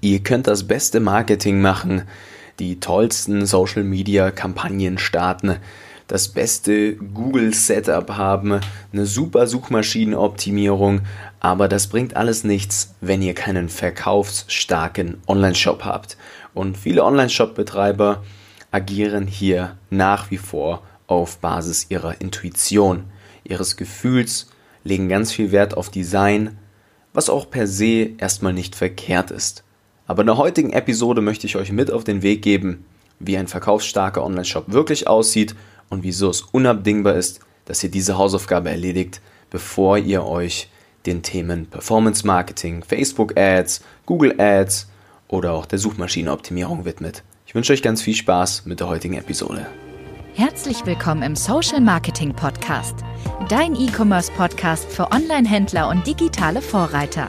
Ihr könnt das beste Marketing machen, die tollsten Social-Media-Kampagnen starten, das beste Google-Setup haben, eine super Suchmaschinenoptimierung, aber das bringt alles nichts, wenn ihr keinen verkaufsstarken Online-Shop habt. Und viele Online-Shop-Betreiber agieren hier nach wie vor auf Basis ihrer Intuition, ihres Gefühls, legen ganz viel Wert auf Design, was auch per se erstmal nicht verkehrt ist. Aber in der heutigen Episode möchte ich euch mit auf den Weg geben, wie ein verkaufsstarker Online-Shop wirklich aussieht und wieso es unabdingbar ist, dass ihr diese Hausaufgabe erledigt, bevor ihr euch den Themen Performance Marketing, Facebook Ads, Google Ads oder auch der Suchmaschinenoptimierung widmet. Ich wünsche euch ganz viel Spaß mit der heutigen Episode. Herzlich willkommen im Social Marketing Podcast, dein E-Commerce Podcast für Online-Händler und digitale Vorreiter.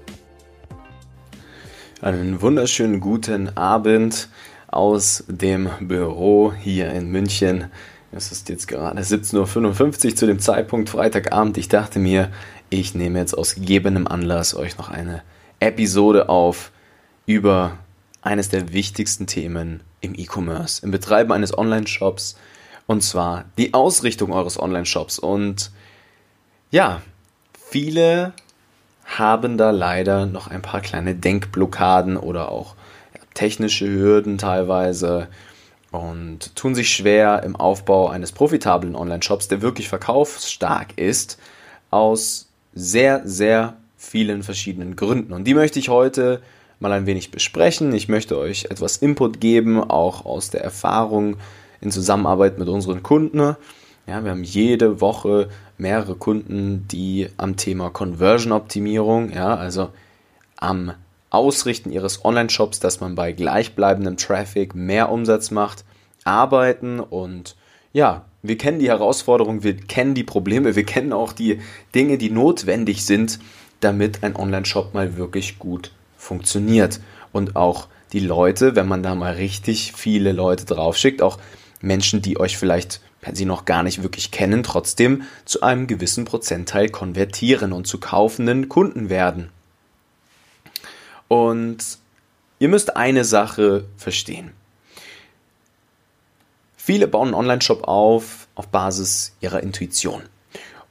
Einen wunderschönen guten Abend aus dem Büro hier in München. Es ist jetzt gerade 17.55 Uhr zu dem Zeitpunkt Freitagabend. Ich dachte mir, ich nehme jetzt aus gegebenem Anlass euch noch eine Episode auf über eines der wichtigsten Themen im E-Commerce, im Betreiben eines Online-Shops und zwar die Ausrichtung eures Online-Shops. Und ja, viele haben da leider noch ein paar kleine Denkblockaden oder auch technische Hürden teilweise und tun sich schwer im Aufbau eines profitablen Online-Shops, der wirklich verkaufsstark ist, aus sehr, sehr vielen verschiedenen Gründen. Und die möchte ich heute mal ein wenig besprechen. Ich möchte euch etwas Input geben, auch aus der Erfahrung in Zusammenarbeit mit unseren Kunden. Ja, wir haben jede Woche mehrere Kunden, die am Thema Conversion-Optimierung, ja, also am Ausrichten ihres Online-Shops, dass man bei gleichbleibendem Traffic mehr Umsatz macht, arbeiten und ja, wir kennen die Herausforderungen, wir kennen die Probleme, wir kennen auch die Dinge, die notwendig sind, damit ein Online-Shop mal wirklich gut funktioniert. Und auch die Leute, wenn man da mal richtig viele Leute draufschickt, auch Menschen, die euch vielleicht, sie noch gar nicht wirklich kennen, trotzdem zu einem gewissen Prozentteil konvertieren und zu kaufenden Kunden werden. Und ihr müsst eine Sache verstehen. Viele bauen einen Online-Shop auf auf Basis ihrer Intuition.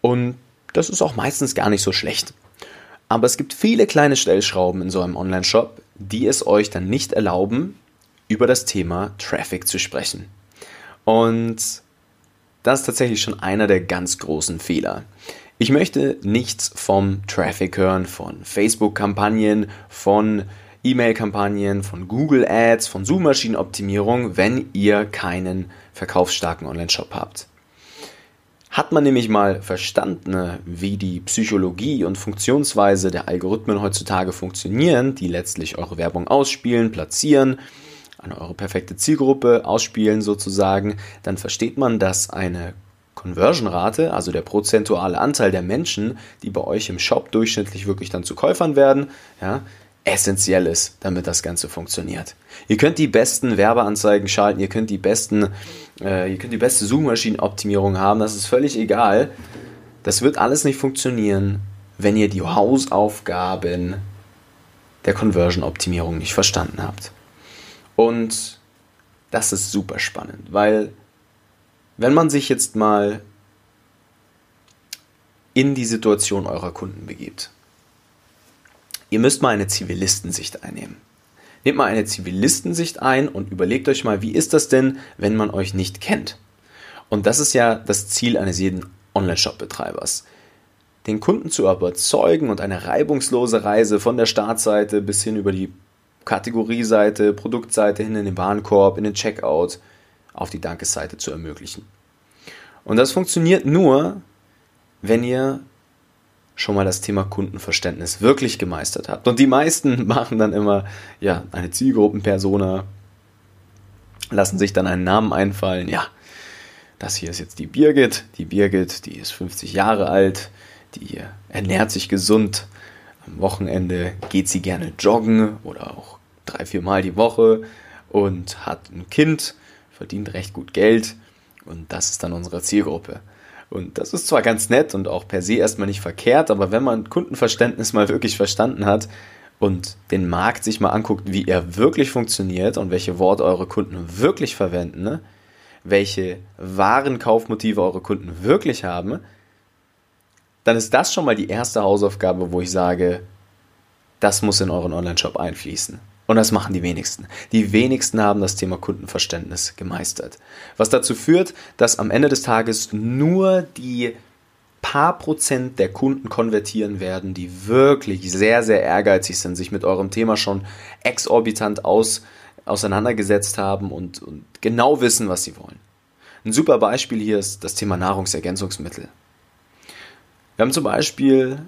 Und das ist auch meistens gar nicht so schlecht. Aber es gibt viele kleine Stellschrauben in so einem Online-Shop, die es euch dann nicht erlauben, über das Thema Traffic zu sprechen. Und das ist tatsächlich schon einer der ganz großen Fehler. Ich möchte nichts vom Traffic hören, von Facebook-Kampagnen, von E-Mail-Kampagnen, von Google Ads, von Suchmaschinenoptimierung, wenn ihr keinen verkaufsstarken Online-Shop habt. Hat man nämlich mal verstanden, wie die Psychologie und Funktionsweise der Algorithmen heutzutage funktionieren, die letztlich eure Werbung ausspielen, platzieren, an eure perfekte Zielgruppe ausspielen sozusagen, dann versteht man, dass eine Conversion-Rate, also der prozentuale Anteil der Menschen, die bei euch im Shop durchschnittlich wirklich dann zu Käufern werden, ja, essentiell ist, damit das Ganze funktioniert. Ihr könnt die besten Werbeanzeigen schalten, ihr könnt die besten, äh, ihr könnt die beste Suchmaschinenoptimierung haben, das ist völlig egal. Das wird alles nicht funktionieren, wenn ihr die Hausaufgaben der Conversion-Optimierung nicht verstanden habt. Und das ist super spannend, weil wenn man sich jetzt mal in die Situation eurer Kunden begibt, ihr müsst mal eine Zivilistensicht einnehmen. Nehmt mal eine Zivilistensicht ein und überlegt euch mal, wie ist das denn, wenn man euch nicht kennt? Und das ist ja das Ziel eines jeden Online-Shop-Betreibers. Den Kunden zu überzeugen und eine reibungslose Reise von der Startseite bis hin über die Kategorieseite, Produktseite hin in den Warenkorb, in den Checkout, auf die Dankesseite zu ermöglichen. Und das funktioniert nur, wenn ihr schon mal das Thema Kundenverständnis wirklich gemeistert habt. Und die meisten machen dann immer, ja, eine Zielgruppenpersona, lassen sich dann einen Namen einfallen. Ja, das hier ist jetzt die Birgit. Die Birgit, die ist 50 Jahre alt, die ernährt sich gesund. Am Wochenende geht sie gerne joggen oder drei, vier Mal die Woche und hat ein Kind, verdient recht gut Geld. Und das ist dann unsere Zielgruppe. Und das ist zwar ganz nett und auch per se erstmal nicht verkehrt, aber wenn man Kundenverständnis mal wirklich verstanden hat und den Markt sich mal anguckt, wie er wirklich funktioniert und welche Worte eure Kunden wirklich verwenden, ne? welche wahren Kaufmotive eure Kunden wirklich haben, dann ist das schon mal die erste Hausaufgabe, wo ich sage, das muss in euren Online-Shop einfließen. Und das machen die wenigsten. Die wenigsten haben das Thema Kundenverständnis gemeistert. Was dazu führt, dass am Ende des Tages nur die paar Prozent der Kunden konvertieren werden, die wirklich sehr, sehr ehrgeizig sind, sich mit eurem Thema schon exorbitant aus, auseinandergesetzt haben und, und genau wissen, was sie wollen. Ein super Beispiel hier ist das Thema Nahrungsergänzungsmittel. Wir haben zum Beispiel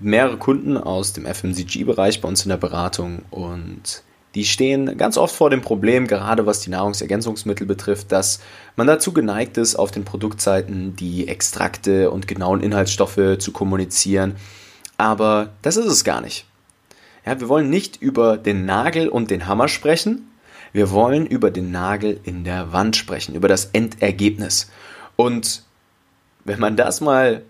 mehrere Kunden aus dem FMCG-Bereich bei uns in der Beratung und die stehen ganz oft vor dem Problem, gerade was die Nahrungsergänzungsmittel betrifft, dass man dazu geneigt ist, auf den Produktseiten die Extrakte und genauen Inhaltsstoffe zu kommunizieren. Aber das ist es gar nicht. Ja, wir wollen nicht über den Nagel und den Hammer sprechen. Wir wollen über den Nagel in der Wand sprechen, über das Endergebnis. Und wenn man das mal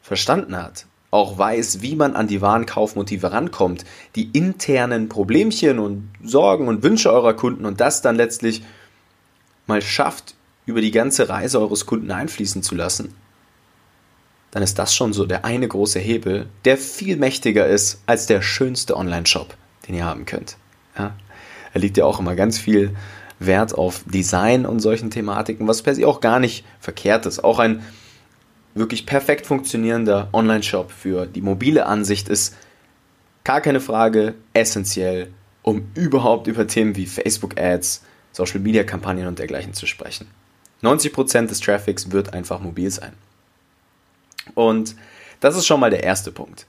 verstanden hat, auch weiß, wie man an die wahren Kaufmotive rankommt, die internen Problemchen und Sorgen und Wünsche eurer Kunden und das dann letztlich mal schafft, über die ganze Reise eures Kunden einfließen zu lassen, dann ist das schon so der eine große Hebel, der viel mächtiger ist als der schönste Online-Shop, den ihr haben könnt. Ja? Er liegt ja auch immer ganz viel Wert auf Design und solchen Thematiken, was per se auch gar nicht verkehrt ist. Auch ein wirklich perfekt funktionierender Online-Shop für die mobile Ansicht ist gar keine Frage essentiell, um überhaupt über Themen wie Facebook-Ads, Social-Media-Kampagnen und dergleichen zu sprechen. 90% des Traffics wird einfach mobil sein. Und das ist schon mal der erste Punkt.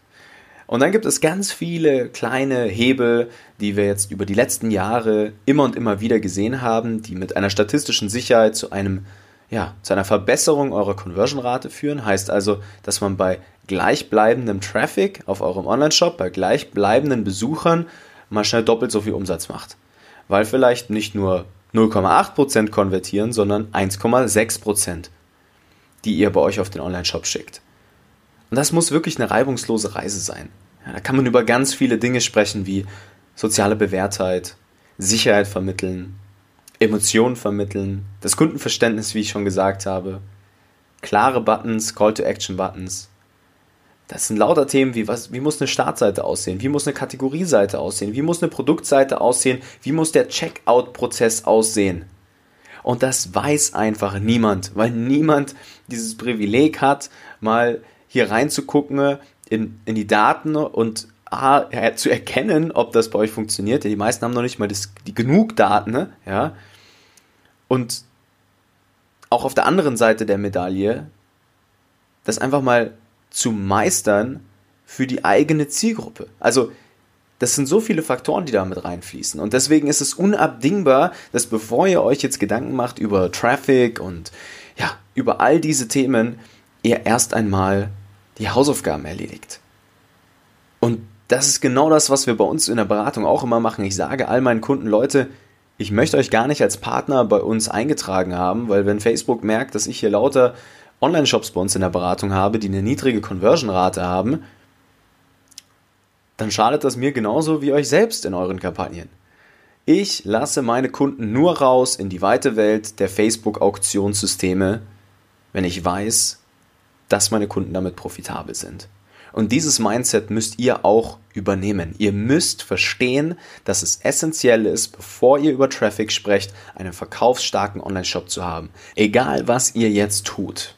Und dann gibt es ganz viele kleine Hebel, die wir jetzt über die letzten Jahre immer und immer wieder gesehen haben, die mit einer statistischen Sicherheit zu einem ja, zu einer Verbesserung eurer Conversion-Rate führen. Heißt also, dass man bei gleichbleibendem Traffic auf eurem Online-Shop, bei gleichbleibenden Besuchern mal schnell doppelt so viel Umsatz macht. Weil vielleicht nicht nur 0,8% konvertieren, sondern 1,6%, die ihr bei euch auf den Online-Shop schickt. Und das muss wirklich eine reibungslose Reise sein. Ja, da kann man über ganz viele Dinge sprechen, wie soziale Bewährtheit, Sicherheit vermitteln, Emotionen vermitteln, das Kundenverständnis, wie ich schon gesagt habe, klare Buttons, Call-to-Action-Buttons. Das sind lauter Themen wie, was, wie muss eine Startseite aussehen, wie muss eine Kategorieseite aussehen, wie muss eine Produktseite aussehen, wie muss der Checkout-Prozess aussehen. Und das weiß einfach niemand, weil niemand dieses Privileg hat, mal hier reinzugucken in, in die Daten und A, zu erkennen, ob das bei euch funktioniert. Die meisten haben noch nicht mal das, die genug Daten, ne? ja, und auch auf der anderen Seite der Medaille, das einfach mal zu meistern für die eigene Zielgruppe. Also, das sind so viele Faktoren, die da mit reinfließen. Und deswegen ist es unabdingbar, dass bevor ihr euch jetzt Gedanken macht über Traffic und ja, über all diese Themen, ihr erst einmal die Hausaufgaben erledigt. Und das ist genau das, was wir bei uns in der Beratung auch immer machen. Ich sage all meinen Kunden, Leute, ich möchte euch gar nicht als Partner bei uns eingetragen haben, weil wenn Facebook merkt, dass ich hier lauter Online-Shops bei uns in der Beratung habe, die eine niedrige Conversion-Rate haben, dann schadet das mir genauso wie euch selbst in euren Kampagnen. Ich lasse meine Kunden nur raus in die weite Welt der Facebook-Auktionssysteme, wenn ich weiß, dass meine Kunden damit profitabel sind. Und dieses Mindset müsst ihr auch übernehmen. Ihr müsst verstehen, dass es essentiell ist, bevor ihr über Traffic sprecht, einen verkaufsstarken Online-Shop zu haben. Egal was ihr jetzt tut,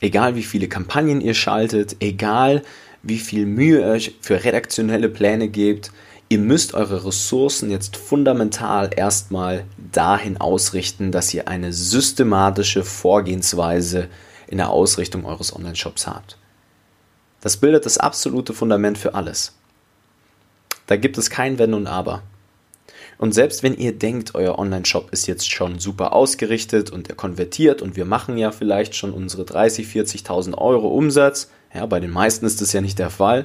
egal wie viele Kampagnen ihr schaltet, egal wie viel Mühe ihr euch für redaktionelle Pläne gebt, ihr müsst eure Ressourcen jetzt fundamental erstmal dahin ausrichten, dass ihr eine systematische Vorgehensweise in der Ausrichtung eures Online-Shops habt. Das bildet das absolute Fundament für alles. Da gibt es kein Wenn und Aber. Und selbst wenn ihr denkt, euer Online-Shop ist jetzt schon super ausgerichtet und er konvertiert und wir machen ja vielleicht schon unsere 30, 40.000 Euro Umsatz, ja, bei den meisten ist das ja nicht der Fall.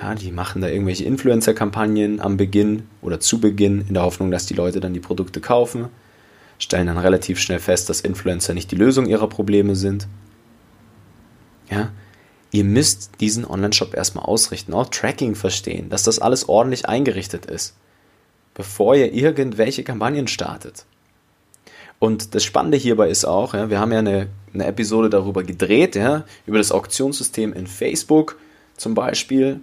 Ja, die machen da irgendwelche Influencer-Kampagnen am Beginn oder zu Beginn in der Hoffnung, dass die Leute dann die Produkte kaufen, stellen dann relativ schnell fest, dass Influencer nicht die Lösung ihrer Probleme sind. Ja, ihr müsst diesen Online-Shop erstmal ausrichten, auch Tracking verstehen, dass das alles ordentlich eingerichtet ist bevor ihr irgendwelche Kampagnen startet. Und das Spannende hierbei ist auch, ja, wir haben ja eine, eine Episode darüber gedreht, ja, über das Auktionssystem in Facebook zum Beispiel.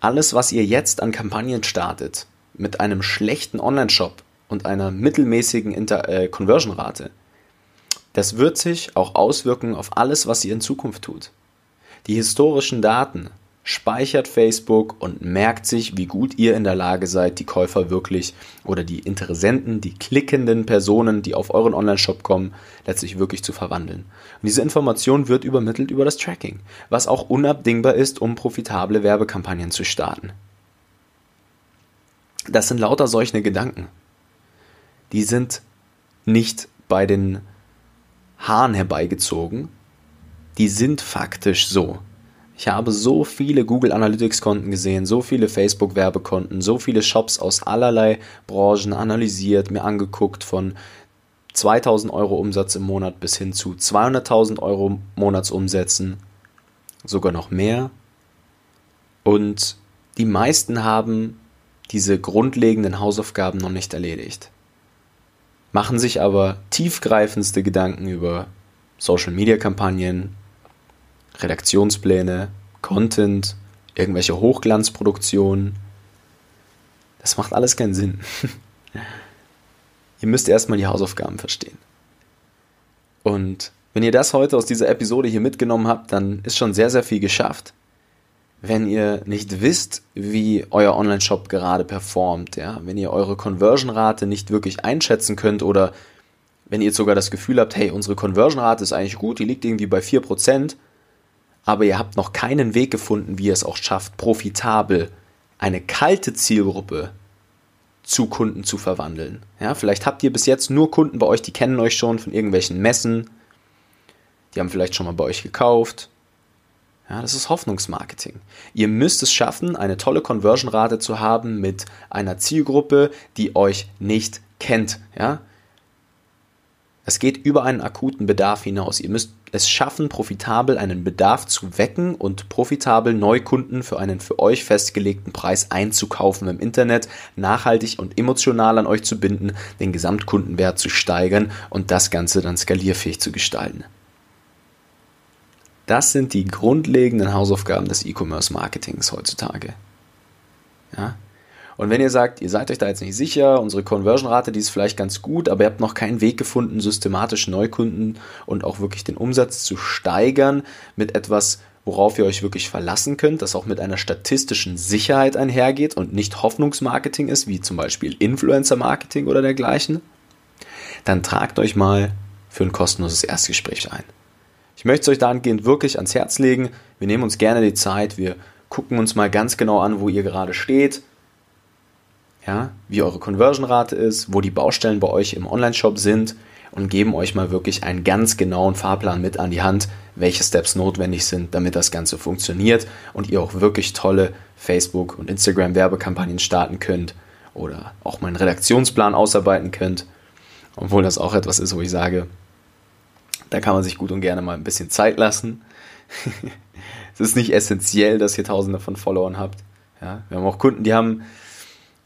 Alles, was ihr jetzt an Kampagnen startet, mit einem schlechten Online-Shop und einer mittelmäßigen äh, Conversion-Rate, das wird sich auch auswirken auf alles, was ihr in Zukunft tut. Die historischen Daten, speichert Facebook und merkt sich, wie gut ihr in der Lage seid, die Käufer wirklich oder die Interessenten, die klickenden Personen, die auf euren Online-Shop kommen, letztlich wirklich zu verwandeln. Und diese Information wird übermittelt über das Tracking, was auch unabdingbar ist, um profitable Werbekampagnen zu starten. Das sind lauter solche Gedanken. Die sind nicht bei den Haaren herbeigezogen, die sind faktisch so. Ich habe so viele Google Analytics Konten gesehen, so viele Facebook Werbekonten, so viele Shops aus allerlei Branchen analysiert, mir angeguckt von 2000 Euro Umsatz im Monat bis hin zu 200.000 Euro Monatsumsätzen, sogar noch mehr. Und die meisten haben diese grundlegenden Hausaufgaben noch nicht erledigt, machen sich aber tiefgreifendste Gedanken über Social-Media-Kampagnen, Redaktionspläne, Content, irgendwelche Hochglanzproduktionen. Das macht alles keinen Sinn. ihr müsst erstmal die Hausaufgaben verstehen. Und wenn ihr das heute aus dieser Episode hier mitgenommen habt, dann ist schon sehr, sehr viel geschafft. Wenn ihr nicht wisst, wie euer Online-Shop gerade performt, ja, wenn ihr eure Conversion-Rate nicht wirklich einschätzen könnt oder wenn ihr sogar das Gefühl habt, hey, unsere Conversion-Rate ist eigentlich gut, die liegt irgendwie bei 4%, aber ihr habt noch keinen Weg gefunden, wie ihr es auch schafft, profitabel eine kalte Zielgruppe zu Kunden zu verwandeln. Ja, vielleicht habt ihr bis jetzt nur Kunden bei euch, die kennen euch schon von irgendwelchen Messen, die haben vielleicht schon mal bei euch gekauft. Ja, das ist Hoffnungsmarketing. Ihr müsst es schaffen, eine tolle Conversion-Rate zu haben mit einer Zielgruppe, die euch nicht kennt. Ja, es geht über einen akuten Bedarf hinaus. Ihr müsst es schaffen, profitabel einen Bedarf zu wecken und profitabel Neukunden für einen für euch festgelegten Preis einzukaufen im Internet, nachhaltig und emotional an euch zu binden, den Gesamtkundenwert zu steigern und das Ganze dann skalierfähig zu gestalten. Das sind die grundlegenden Hausaufgaben des E-Commerce-Marketings heutzutage. Ja? Und wenn ihr sagt, ihr seid euch da jetzt nicht sicher, unsere Conversion-Rate, die ist vielleicht ganz gut, aber ihr habt noch keinen Weg gefunden, systematisch Neukunden und auch wirklich den Umsatz zu steigern mit etwas, worauf ihr euch wirklich verlassen könnt, das auch mit einer statistischen Sicherheit einhergeht und nicht Hoffnungsmarketing ist, wie zum Beispiel Influencer-Marketing oder dergleichen, dann tragt euch mal für ein kostenloses Erstgespräch ein. Ich möchte es euch dahingehend wirklich ans Herz legen. Wir nehmen uns gerne die Zeit, wir gucken uns mal ganz genau an, wo ihr gerade steht, ja, wie eure Conversion-Rate ist, wo die Baustellen bei euch im Online-Shop sind und geben euch mal wirklich einen ganz genauen Fahrplan mit an die Hand, welche Steps notwendig sind, damit das Ganze funktioniert und ihr auch wirklich tolle Facebook- und Instagram-Werbekampagnen starten könnt oder auch mal einen Redaktionsplan ausarbeiten könnt. Obwohl das auch etwas ist, wo ich sage, da kann man sich gut und gerne mal ein bisschen Zeit lassen. es ist nicht essentiell, dass ihr Tausende von Followern habt. Ja, wir haben auch Kunden, die haben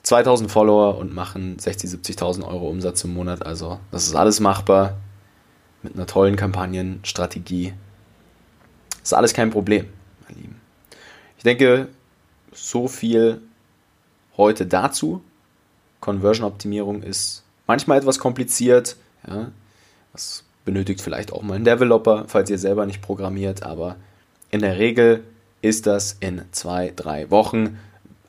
2000 Follower und machen 60.000, 70.000 Euro Umsatz im Monat. Also das ist alles machbar mit einer tollen Kampagnenstrategie. Ist alles kein Problem, mein Lieben. Ich denke, so viel heute dazu. Conversion-Optimierung ist manchmal etwas kompliziert. Ja. Das benötigt vielleicht auch mal einen Developer, falls ihr selber nicht programmiert, aber in der Regel ist das in zwei, drei Wochen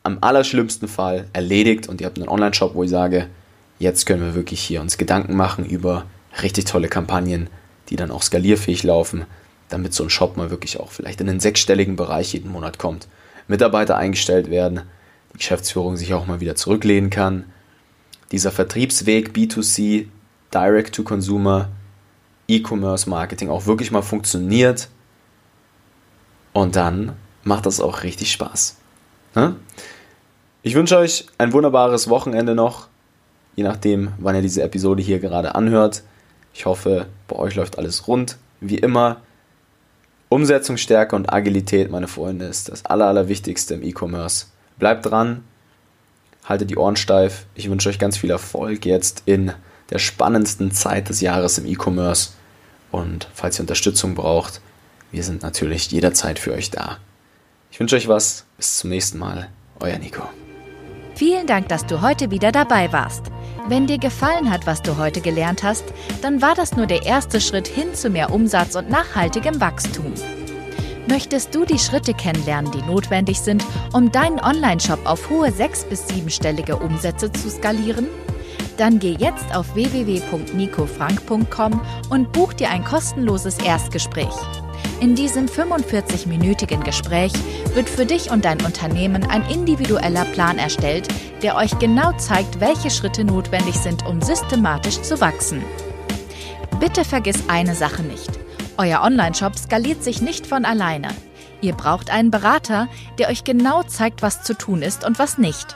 am allerschlimmsten Fall erledigt und ihr habt einen Online-Shop, wo ich sage, jetzt können wir wirklich hier uns Gedanken machen über richtig tolle Kampagnen, die dann auch skalierfähig laufen, damit so ein Shop mal wirklich auch vielleicht in den sechsstelligen Bereich jeden Monat kommt. Mitarbeiter eingestellt werden, die Geschäftsführung sich auch mal wieder zurücklehnen kann. Dieser Vertriebsweg B2C, Direct to Consumer, E-Commerce Marketing auch wirklich mal funktioniert. Und dann macht das auch richtig Spaß. Ich wünsche euch ein wunderbares Wochenende noch, je nachdem, wann ihr diese Episode hier gerade anhört. Ich hoffe, bei euch läuft alles rund. Wie immer, Umsetzungsstärke und Agilität, meine Freunde, ist das Aller, Allerwichtigste im E-Commerce. Bleibt dran, haltet die Ohren steif. Ich wünsche euch ganz viel Erfolg jetzt in der spannendsten Zeit des Jahres im E-Commerce. Und falls ihr Unterstützung braucht, wir sind natürlich jederzeit für euch da. Ich wünsche euch was. Bis zum nächsten Mal. Euer Nico. Vielen Dank, dass du heute wieder dabei warst. Wenn dir gefallen hat, was du heute gelernt hast, dann war das nur der erste Schritt hin zu mehr Umsatz und nachhaltigem Wachstum. Möchtest du die Schritte kennenlernen, die notwendig sind, um deinen Online-Shop auf hohe sechs- bis siebenstellige Umsätze zu skalieren? Dann geh jetzt auf www.nicofrank.com und buch dir ein kostenloses Erstgespräch. In diesem 45-minütigen Gespräch wird für dich und dein Unternehmen ein individueller Plan erstellt, der euch genau zeigt, welche Schritte notwendig sind, um systematisch zu wachsen. Bitte vergiss eine Sache nicht. Euer Online-Shop skaliert sich nicht von alleine. Ihr braucht einen Berater, der euch genau zeigt, was zu tun ist und was nicht.